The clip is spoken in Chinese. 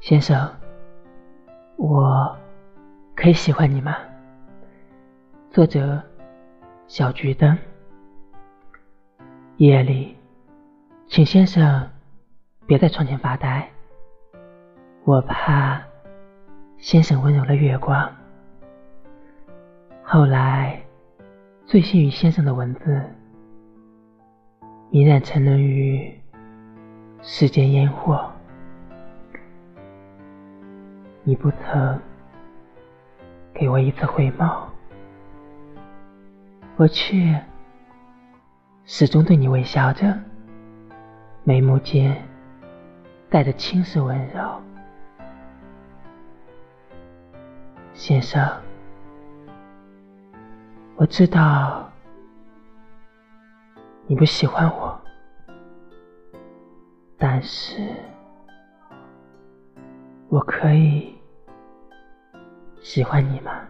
先生，我可以喜欢你吗？作者：小桔灯。夜里，请先生别在窗前发呆，我怕先生温柔了月光。后来，醉心于先生的文字，依然沉沦于世间烟火。你不曾给我一次回眸，我却始终对你微笑着，眉目间带着轻视温柔。先生，我知道你不喜欢我，但是。我可以喜欢你吗？